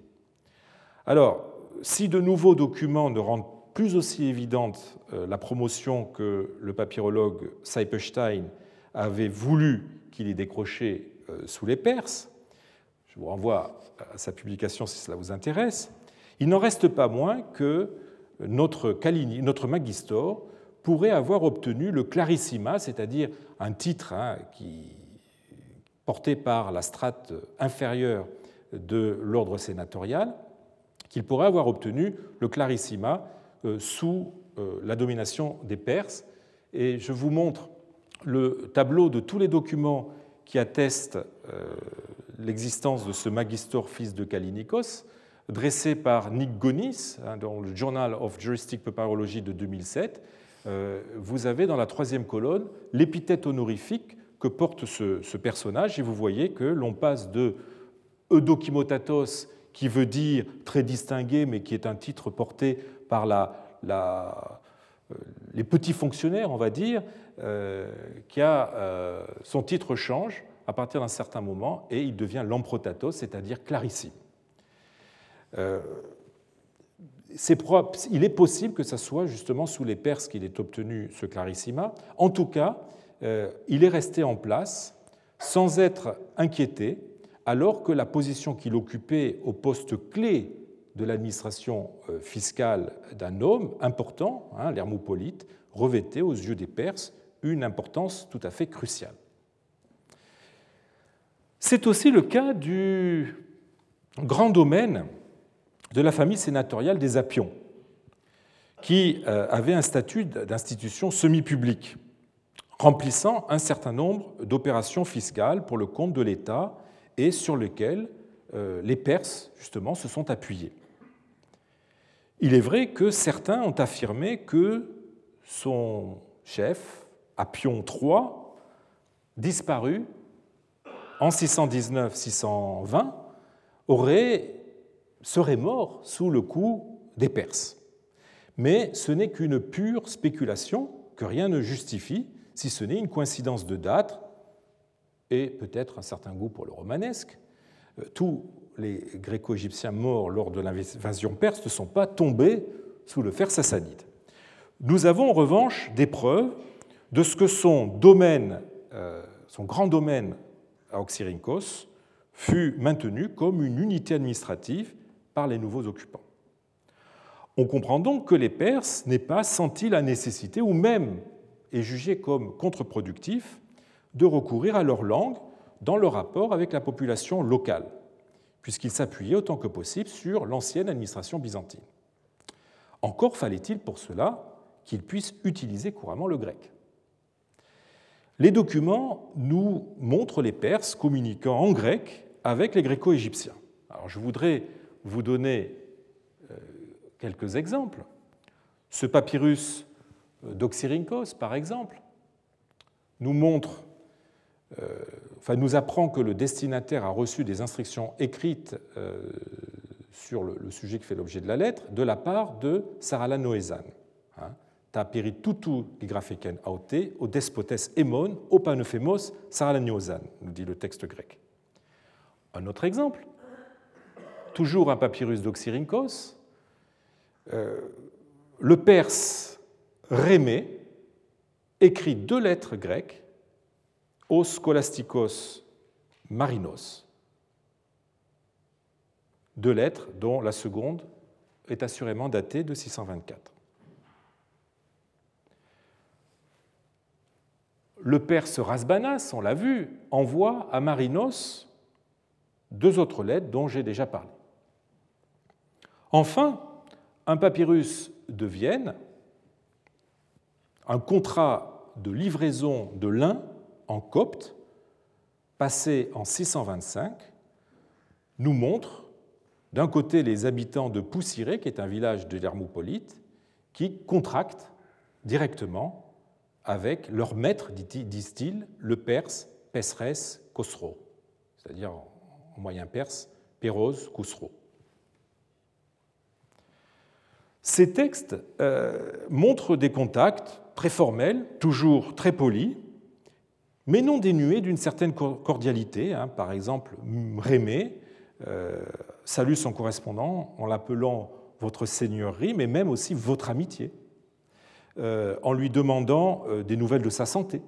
Alors, si de nouveaux documents ne rendent plus aussi évidente euh, la promotion que le papyrologue Seipestein avait voulu qu'il ait décroché euh, sous les Perses, je vous renvoie à sa publication si cela vous intéresse, il n'en reste pas moins que notre, Kalini, pourrait avoir obtenu le Clarissima, c'est-à-dire un titre hein, qui, porté par la strate inférieure de l'ordre sénatorial, qu'il pourrait avoir obtenu le Clarissima euh, sous euh, la domination des Perses. Et je vous montre le tableau de tous les documents qui attestent euh, l'existence de ce Magistor fils de Kalinikos, dressé par Nick Gonis hein, dans le Journal of Juristic Papyrology de 2007. Vous avez dans la troisième colonne l'épithète honorifique que porte ce, personnage, et vous voyez que l'on passe de Eudokimotatos, qui veut dire très distingué, mais qui est un titre porté par euh, les petits fonctionnaires, on va dire, euh, euh, son titre change à partir d'un certain moment et il devient l'emprotatos, c'est-à-dire clarissime. Il est possible que ce soit justement sous les Perses qu'il ait obtenu ce clarissima. En tout cas, il est resté en place sans être inquiété, alors que la position qu'il occupait au poste clé de l'administration euh, fiscale d'un homme important, hein, l'hermopolite, revêtait aux yeux des Perses une importance tout à fait cruciale. C'est aussi le cas du grand domaine de la famille sénatoriale des Apions, qui euh, avait un statut d'institution semi-publique, remplissant un certain nombre d'opérations fiscales pour le compte de l'État et sur lesquelles euh, les Perses, justement, se sont appuyés. Il est vrai que certains ont affirmé que son chef, Apion III, disparu en 619-620, aurait, serait mort sous le coup des Perses. Mais ce n'est qu'une pure spéculation que rien ne justifie, si ce n'est une coïncidence de date et peut-être un certain goût pour le romanesque. Euh, tout les gréco-égyptiens morts lors de l'invasion perse ne sont pas tombés sous le fer sassanide. Nous avons en revanche des preuves de ce que son domaine, euh, son grand domaine à Oxyrhynchos, fut maintenu comme une unité administrative par les nouveaux occupants. On comprend donc que les Perses n'aient pas senti la nécessité, ou même est jugé comme contre-productif, de recourir à leur langue dans leur rapport avec la population locale puisqu'il s'appuyait autant que possible sur l'ancienne administration byzantine. Encore fallait-il pour cela qu'il puisse utiliser couramment le grec. Les documents nous montrent les Perses communiquant en grec avec les Gréco-Égyptiens. Alors je voudrais vous donner euh, quelques exemples. Ce papyrus d'Oxyrhynchos, par exemple, nous montre euh, enfin, nous apprend que le destinataire a reçu des instructions écrites euh, sur le, sujet qui fait l'objet de la lettre de la part de Sarala Noézan. Hein. Ta tutu digraphiken aote, o despotes emon, o panephemos Sarala Noézan, nous dit le texte grec. Un autre exemple, toujours un papyrus d'Oxyrhynchos, euh, le perse Rémé écrit deux lettres grecques O scholasticos marinos. Deux lettres dont la seconde est assurément datée de 624. Le perse Rasbanas, on l'a vu, envoie à Marinos deux autres lettres dont j'ai déjà parlé. Enfin, un papyrus de Vienne, un contrat de livraison de lin en copte, passé en 625, nous montre d'un côté les habitants de Poussiré, qui est un village de l'Hermopolite, qui contractent directement avec leur maître, disent-ils, le perse Pesres Khosro, c'est-à-dire en moyen perse, Péroz Khosro. Ces textes euh, montrent des contacts très formels, toujours très polis, mais non dénués d'une certaine cordialité. Hein. Par exemple, Rémé euh, salue son correspondant en l'appelant votre seigneurie, mais même aussi votre amitié, euh, en lui demandant des nouvelles de sa santé.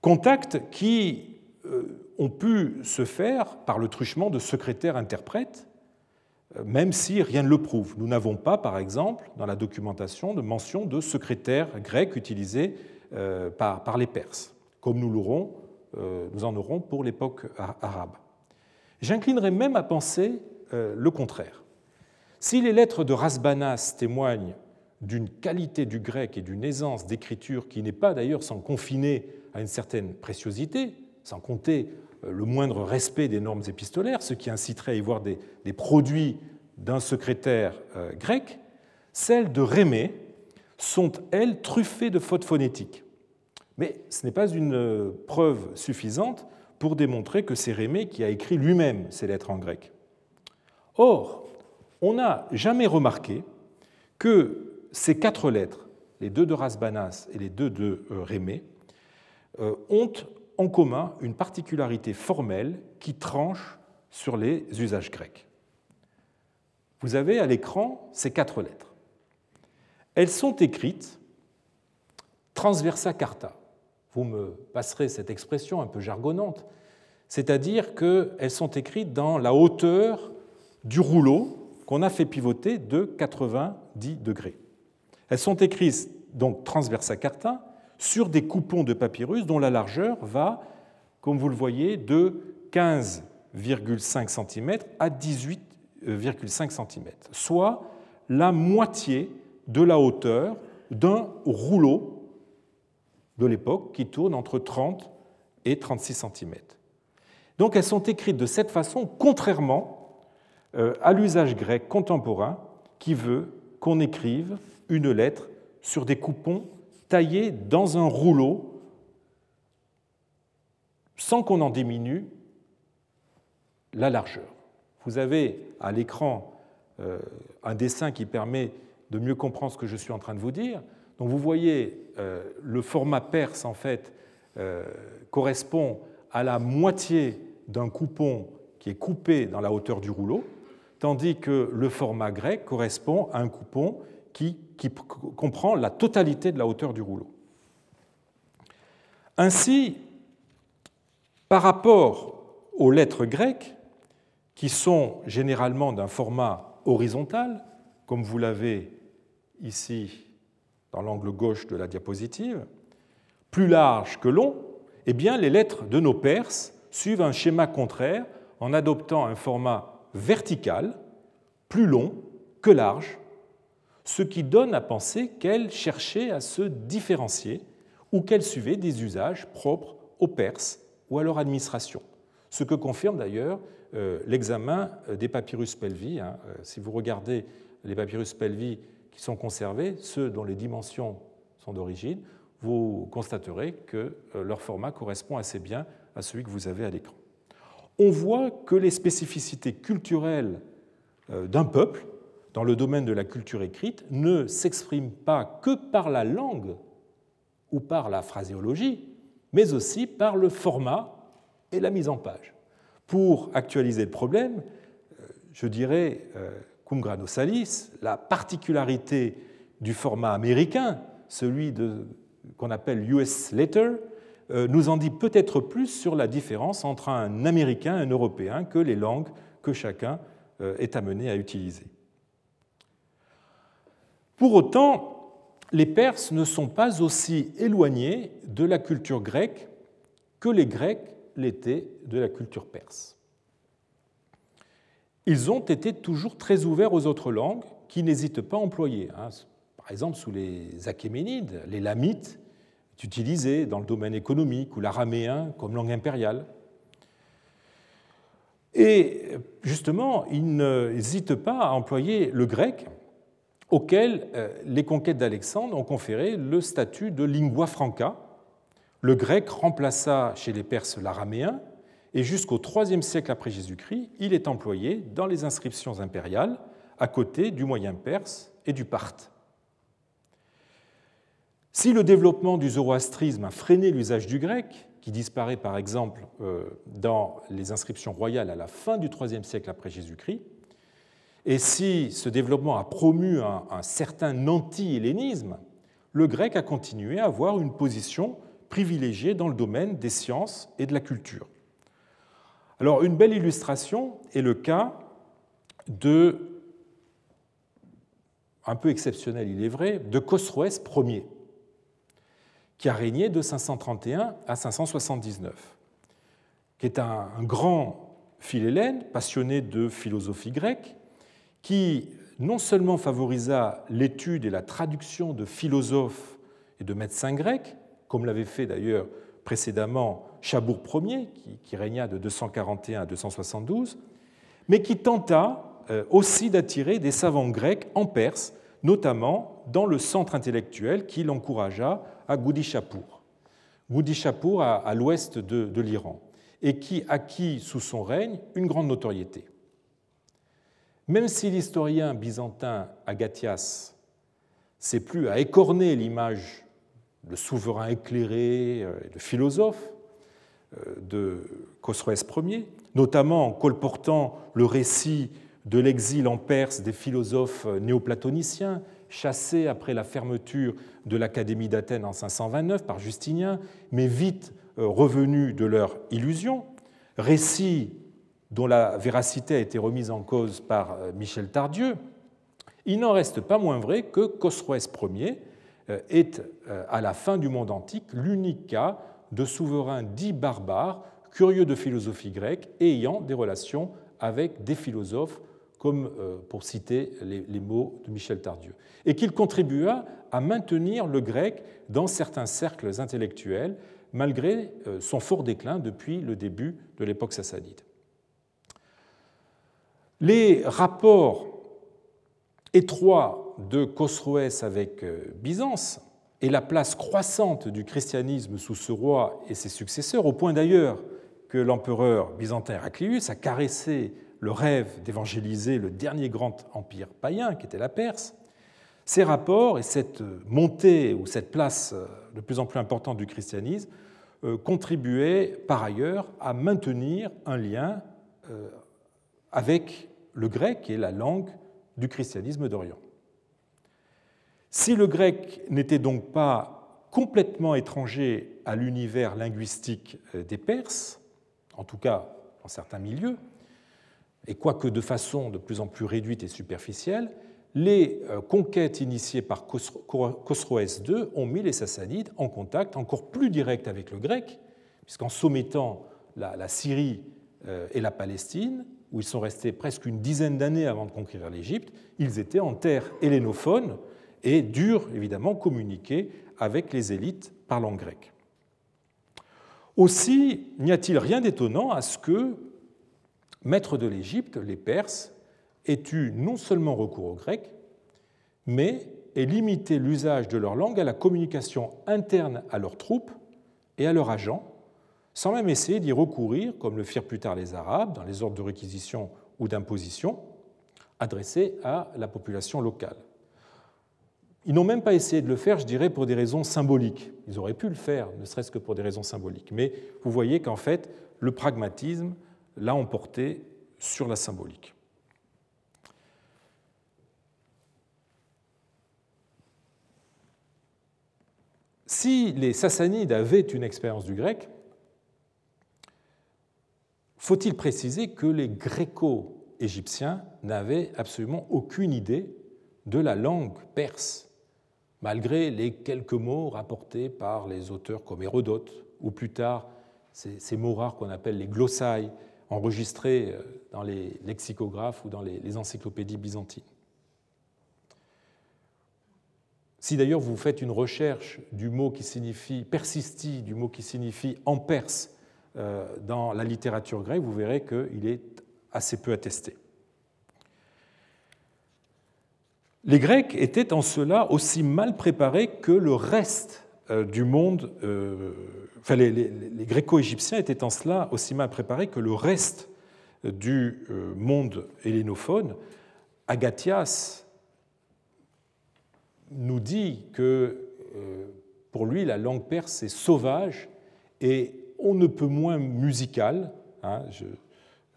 Contacts qui ont pu se faire par le truchement de secrétaires-interprètes même si rien ne le prouve. Nous n'avons pas, par exemple, dans la documentation, de mention de secrétaire grec utilisé euh, par, les Perses, comme nous, euh, en aurons pour l'époque arabe. J'inclinerai même à penser euh, le contraire. Si les lettres de Rasbanas témoignent d'une qualité du grec et d'une aisance d'écriture qui n'est pas d'ailleurs sans confiner à une certaine préciosité, sans compter euh, le moindre respect des normes épistolaires, ce qui inciterait à y voir des, produits d'un secrétaire euh, grec, celles de Rémé sont, elles, truffées de fautes phonétiques. Mais ce n'est pas une euh, preuve suffisante pour démontrer que c'est Rémé qui a écrit lui-même ces lettres en grec. Or, on n'a jamais remarqué que ces quatre lettres, les deux de Rasbanas et les deux de Rémé, ont en commun une particularité formelle qui tranche sur les usages grecs. Vous avez à l'écran ces quatre lettres. Elles sont écrites transversa carta. Vous me passerez cette expression un peu jargonnante, c'est-à-dire qu'elles sont écrites dans la hauteur du rouleau qu'on a fait pivoter de 90 degrés. Elles sont écrites donc transversa carta, sur des coupons de papyrus dont la largeur va, comme vous le voyez, de 15,5 cm à 18,5 cm, soit la moitié de la hauteur d'un rouleau de l'époque qui tourne entre 30 et 36 cm. Donc elles sont écrites de cette façon, contrairement euh, à l'usage grec contemporain qui veut qu'on écrive une lettre sur des coupons taillé dans un rouleau sans qu'on en diminue la largeur. Vous avez à l'écran euh, un dessin qui permet de mieux comprendre ce que je suis en train de vous dire. Donc vous voyez, euh, le format perse en fait euh, correspond à la moitié d'un coupon qui est coupé dans la hauteur du rouleau, tandis que le format grec correspond à un coupon qui, comprend la totalité de la hauteur du rouleau. Ainsi, par rapport aux lettres grecques, qui sont généralement d'un format horizontal, comme vous l'avez ici dans l'angle gauche de la diapositive, plus large que long, eh bien, les lettres de nos Perses suivent un schéma contraire en adoptant un format vertical, plus long que large, ce qui donne à penser qu'elle cherchait à se différencier ou qu'elle suivait des usages propres aux Perses ou à leur administration. Ce que confirme d'ailleurs euh, l'examen euh, des papyrus pelvi. Hein. Euh, si vous regardez les papyrus pelvi qui sont conservés, ceux dont les dimensions sont d'origine, vous constaterez que leur format correspond assez bien à celui que vous avez à l'écran. On voit que les spécificités culturelles d'un peuple dans le domaine de la culture écrite ne s'exprime pas que par la langue ou par la phraséologie, mais aussi par le format et la mise en page. Pour actualiser le problème, euh, je dirais, euh, cum grano salis, la particularité du format américain, celui qu'on appelle US Letter, euh, nous en dit peut-être plus sur la différence entre un Américain et un Européen que les langues que chacun est amené à utiliser. Pour autant, les Perses ne sont pas aussi éloignés de la culture grecque que les Grecs l'étaient de la culture perse. Ils ont été toujours très ouverts aux autres langues qui n'hésitent pas à employer. Hein. Par exemple, sous les Achéménides, les lamites est utilisé dans le domaine économique ou l'araméen comme langue impériale. Et justement, il n'hésite pas à employer le grec, auquel euh, les conquêtes d'Alexandre ont conféré le statut de lingua franca. Le grec remplaça chez les Perses l'araméen, et jusqu'au IIIe siècle après Jésus-Christ, il est employé dans les inscriptions impériales à côté du moyen perse et du parthe. Si le développement du zoroastrisme a freiné l'usage du grec, qui disparaît par exemple euh, dans les inscriptions royales à la fin du IIIe siècle après Jésus-Christ, et si ce développement a promu un, certain anti-hellénisme, le grec a continué à avoir une position privilégiée dans le domaine des sciences et de la culture. Alors une belle illustration est le cas de, un peu exceptionnel il est vrai, de Khosroès Ier qui a régné de 531 à 579, qui est un, grand philélène passionné de philosophie grecque, qui non seulement favorisa l'étude et la traduction de philosophes et de médecins grecs, comme l'avait fait d'ailleurs précédemment Chabour Ier, qui, régna de 241 à 272, mais qui tenta euh, aussi d'attirer des savants grecs en Perse, notamment dans le centre intellectuel qui l'encouragea à Goudishapur. Goudishapur à, l'ouest de, l'Iran, et qui acquit sous son règne une grande notoriété. Même si l'historien byzantin Agathias s'est plus à écorner l'image de souverain éclairé euh, et de philosophe euh, de Khosroès Ier, notamment en colportant le récit de l'exil en Perse des philosophes néoplatoniciens chassés après la fermeture de l'Académie d'Athènes en 529 par Justinien, mais vite euh, revenus de leur illusion, récit dont la véracité a été remise en cause par euh, Michel Tardieu, il n'en reste pas moins vrai que Khosroès Ier euh, est, à la fin du monde antique, l'unique cas de souverain dit barbare, curieux de philosophie grecque ayant des relations avec des philosophes comme euh, pour citer les, mots de Michel Tardieu, et qu'il contribua à maintenir le grec dans certains cercles intellectuels, malgré euh, son fort déclin depuis le début de l'époque sassanide. Les rapports étroits de Khosroès avec euh, Byzance et la place croissante du christianisme sous ce roi et ses successeurs, au point d'ailleurs que l'empereur byzantin Héraclius a caressé le rêve d'évangéliser le dernier grand empire païen, qui était la Perse, ces rapports et cette montée ou cette place euh, de plus en plus importante du christianisme euh, contribuaient par ailleurs à maintenir un lien euh, avec le grec, est la langue du christianisme d'Orient. Si le grec n'était donc pas complètement étranger à l'univers linguistique des Perses, en tout cas dans certains milieux, et quoique de façon de plus en plus réduite et superficielle, les euh, conquêtes initiées par Khosroès II ont mis les Sassanides en contact encore plus direct avec le grec, puisqu'en soumettant la, Syrie euh, et la Palestine, où ils sont restés presque une dizaine d'années avant de conquérir l'Égypte, ils étaient en terre hellénophone et durent évidemment communiquer avec les élites parlant grec. Aussi, n'y a-t-il rien d'étonnant à ce que maîtres de l'Égypte, les Perses, aient eu non seulement recours au grec, mais aient limité l'usage de leur langue à la communication interne à leurs troupes et à leurs agents, sans même essayer d'y recourir, comme le firent plus tard les Arabes, dans les ordres de réquisition ou d'imposition, adressés à la population locale. Ils n'ont même pas essayé de le faire, je dirais, pour des raisons symboliques. Ils auraient pu le faire, ne serait-ce que pour des raisons symboliques. Mais vous voyez qu'en fait, le pragmatisme l'a emporté sur la symbolique. Si les Sassanides avaient une expérience du grec, faut-il préciser que les gréco-égyptiens n'avaient absolument aucune idée de la langue perse, malgré les quelques mots rapportés par les auteurs comme Hérodote, ou plus tard ces, mots rares qu'on appelle les glossailles, enregistrés euh, dans les lexicographes ou dans les encyclopédies byzantines? Si d'ailleurs vous faites une recherche du mot qui signifie persisti, du mot qui signifie en perse dans la littérature grecque, vous verrez qu'il est assez peu attestée. Les Grecs étaient en cela aussi mal préparés que le reste euh, du monde, euh, enfin les, gréco-égyptiens étaient en cela aussi mal préparés que le reste du euh, monde hellénophone. Agathias nous dit que pour lui la langue perse est sauvage et on ne peut moins musicale, hein,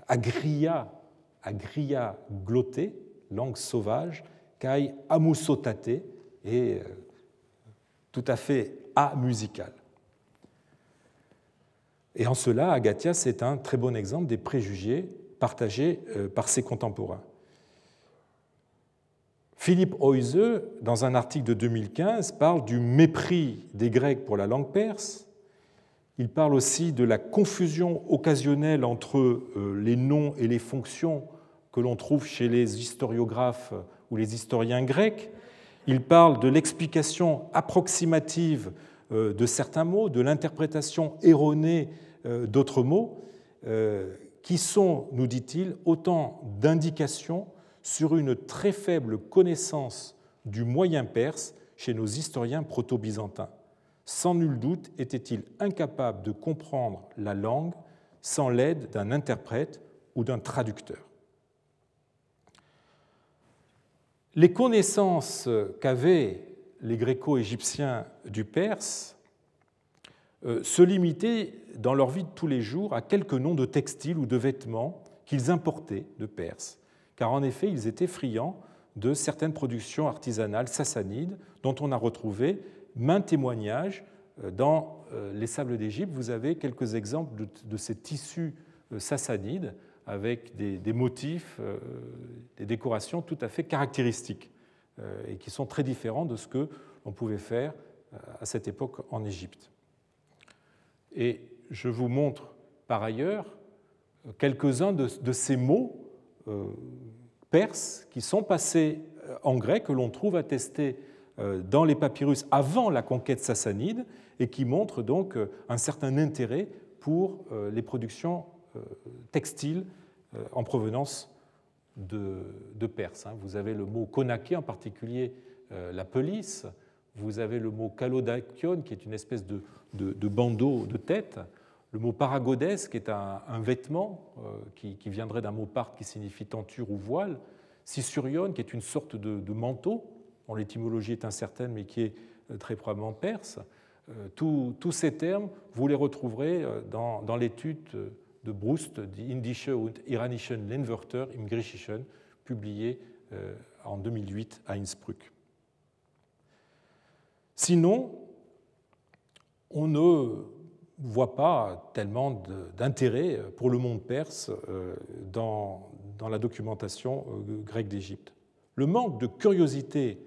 agria, agria glotté, langue sauvage, kai amusotate, et tout à fait amusical. Et en cela, Agathias est un très bon exemple des préjugés partagés euh, par ses contemporains. Philippe Heuse, dans un article de 2015, parle du mépris des Grecs pour la langue perse. Il parle aussi de la confusion occasionnelle entre euh, les noms et les fonctions que l'on trouve chez les historiographes ou les historiens grecs. Il parle de l'explication approximative euh, de certains mots, de l'interprétation erronée euh, d'autres mots, euh, qui sont, nous dit-il, autant d'indications sur une très faible connaissance du moyen perse chez nos historiens proto-byzantins. Sans nul doute était-il incapable de comprendre la langue sans l'aide d'un interprète ou d'un traducteur. Les connaissances qu'avaient les gréco-égyptiens du perse euh, se limitaient dans leur vie de tous les jours à quelques noms de textiles ou de vêtements qu'ils importaient de Perse, car en effet ils étaient friands de certaines productions artisanales sassanides dont on a retrouvé maints témoignages euh, dans euh, les sables d'Égypte. Vous avez quelques exemples de ces tissus sassanides avec des, motifs, euh, des décorations tout à fait caractéristiques euh, et qui sont très différents de ce que l'on pouvait faire euh, à cette époque en Égypte. Et je vous montre par ailleurs quelques-uns de, ces mots perses qui sont passés en grec, que l'on trouve attestés dans les papyrus avant la conquête sassanide et qui montrent donc un certain intérêt pour les productions textiles euh, en provenance de, Perse. Hein. Vous avez le mot konaké, en particulier euh, la pelisse. Vous avez le mot kalodakion, qui est une espèce de, bandeau de tête. Le mot paragodes, qui est un, vêtement euh, qui, viendrait d'un mot part qui signifie tenture ou voile. Sisurion, qui est une sorte de, manteau, dont l'étymologie est incertaine, mais qui est très probablement perse. tous ces termes, vous les retrouverez dans, dans l'étude de Brust, Die Indische und Iranischen Lehnwörter im Griechischen, publié euh, en 2008 à Innsbruck. Sinon, on ne voit pas tellement d'intérêt pour le monde perse euh, dans, la documentation euh, grecque d'Égypte. Le manque de curiosité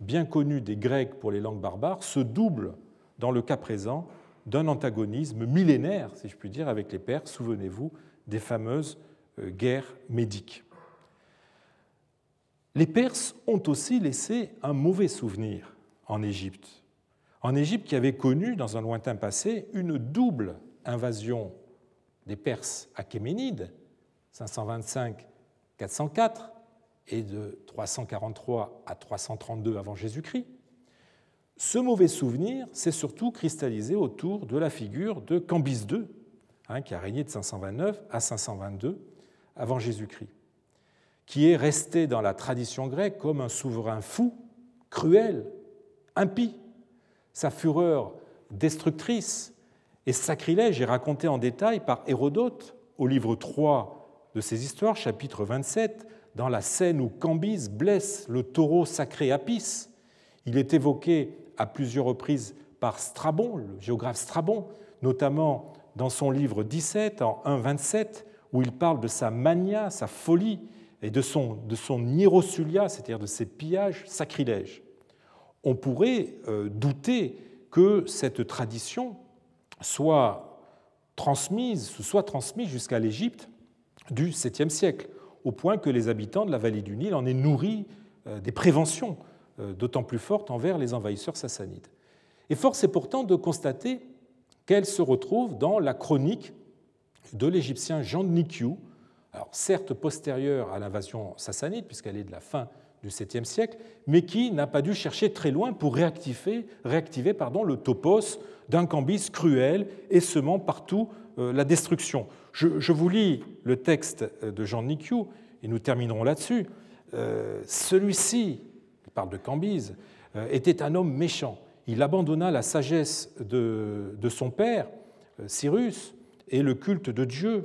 bien connue des Grecs pour les langues barbares se double dans le cas présent d'un antagonisme millénaire, si je puis dire, avec les Perses. Souvenez-vous des fameuses euh, guerres médiques. Les Perses ont aussi laissé un mauvais souvenir en Égypte. En Égypte qui avait connu, dans un lointain passé, une double invasion des Perses achéménides, 525-404 et de 343 à 332 avant Jésus-Christ, ce mauvais souvenir s'est surtout cristallisé autour de la figure de Cambis II, hein, qui a régné de 529 à 522 avant Jésus-Christ, qui est resté dans la tradition grecque comme un souverain fou, cruel, impie. Sa fureur destructrice et sacrilège est racontée en détail par Hérodote au livre 3 de ses histoires, chapitre 27, dans la scène où Cambis blesse le taureau sacré Apis. Il est évoqué à plusieurs reprises par Strabon, le géographe Strabon, notamment dans son livre 17, en 1.27, où il parle de sa mania, sa folie, et de son, de son hierosulia, c'est-à-dire de ses pillages sacrilèges. On pourrait euh, douter que cette tradition soit transmise, soit transmise jusqu'à l'Égypte du 7e siècle, au point que les habitants de la vallée du Nil en aient nourri euh, des préventions euh, d'autant plus forte envers les envahisseurs sassanides. Et force est pourtant de constater qu'elle se retrouve dans la chronique de l'Égyptien Jean de Nikiou alors certes postérieure à l'invasion sassanide, puisqu'elle est de la fin du 7e siècle, mais qui n'a pas dû chercher très loin pour réactiver, le topos d'un Cambis cruel et semant partout euh, la destruction. Je, vous lis le texte de Jean Nicou, et nous terminerons là-dessus. Euh, celui-ci, il parle de Cambise, euh, était un homme méchant. Il abandonna la sagesse de son père, Cyrus, et le culte de Dieu,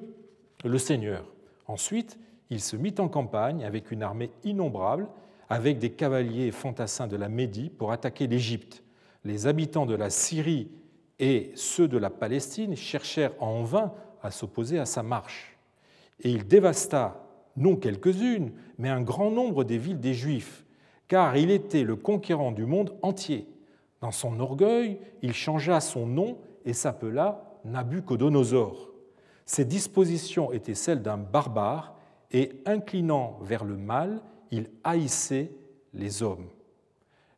le Seigneur. Ensuite, il se mit en campagne avec une armée innombrable, avec des cavaliers fantassins de la Médie pour attaquer l'Égypte. Les habitants de la Syrie et ceux de la Palestine cherchèrent en vain à s'opposer à sa marche. Et il dévasta non quelques-unes, mais un grand nombre des villes des Juifs, car il était le conquérant du monde entier. Dans son orgueil, il changea son nom et s'appela Nabucodonosor. Ses dispositions étaient celles d'un barbare, et inclinant vers le mal, il haïssait les hommes.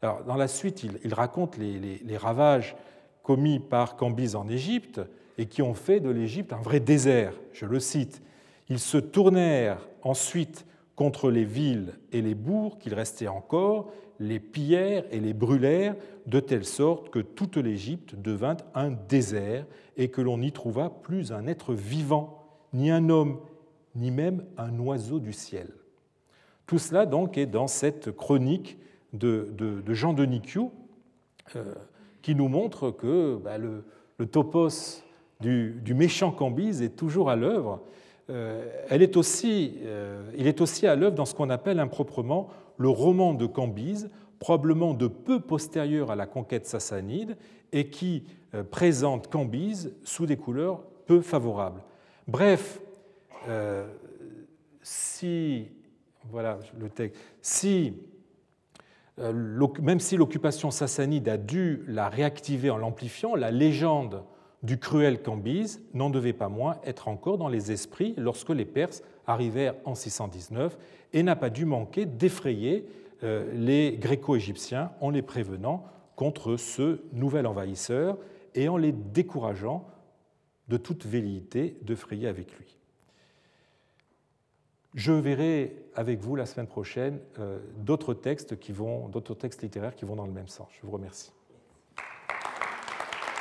Alors, dans la suite, il, raconte les, ravages commis par Cambyse en Égypte et qui ont fait de l'Égypte un vrai désert. Je le cite. Ils se tournèrent ensuite contre les villes et les bourgs qu'il restait encore, les pillèrent et les brûlèrent, de telle sorte que toute l'Égypte devint un désert et que l'on n'y trouva plus un être vivant, ni un homme, ni même un oiseau du ciel. Tout cela donc est dans cette chronique de, Jean de Nicchio, euh, qui nous montre que bah, le, topos du, méchant Cambyse est toujours à l'œuvre. Euh, elle est aussi, euh, il est aussi à l'œuvre dans ce qu'on appelle improprement le roman de Cambyse, probablement de peu postérieur à la conquête sassanide et qui présente Cambyse sous des couleurs peu favorables. Bref, si voilà le texte. Si, euh, même si l'occupation sassanide a dû la réactiver en l'amplifiant, la légende du cruel Cambyse n'en devait pas moins être encore dans les esprits lorsque les Perses arrivèrent en 619 et n'a pas dû manquer d'effrayer euh, les Gréco-Égyptiens en les prévenant contre ce nouvel envahisseur et en les décourageant de toute velléité de frayer avec lui. Je verrai avec vous la semaine prochaine euh, d'autres textes d'autres textes littéraires qui vont dans le même sens. Je vous remercie.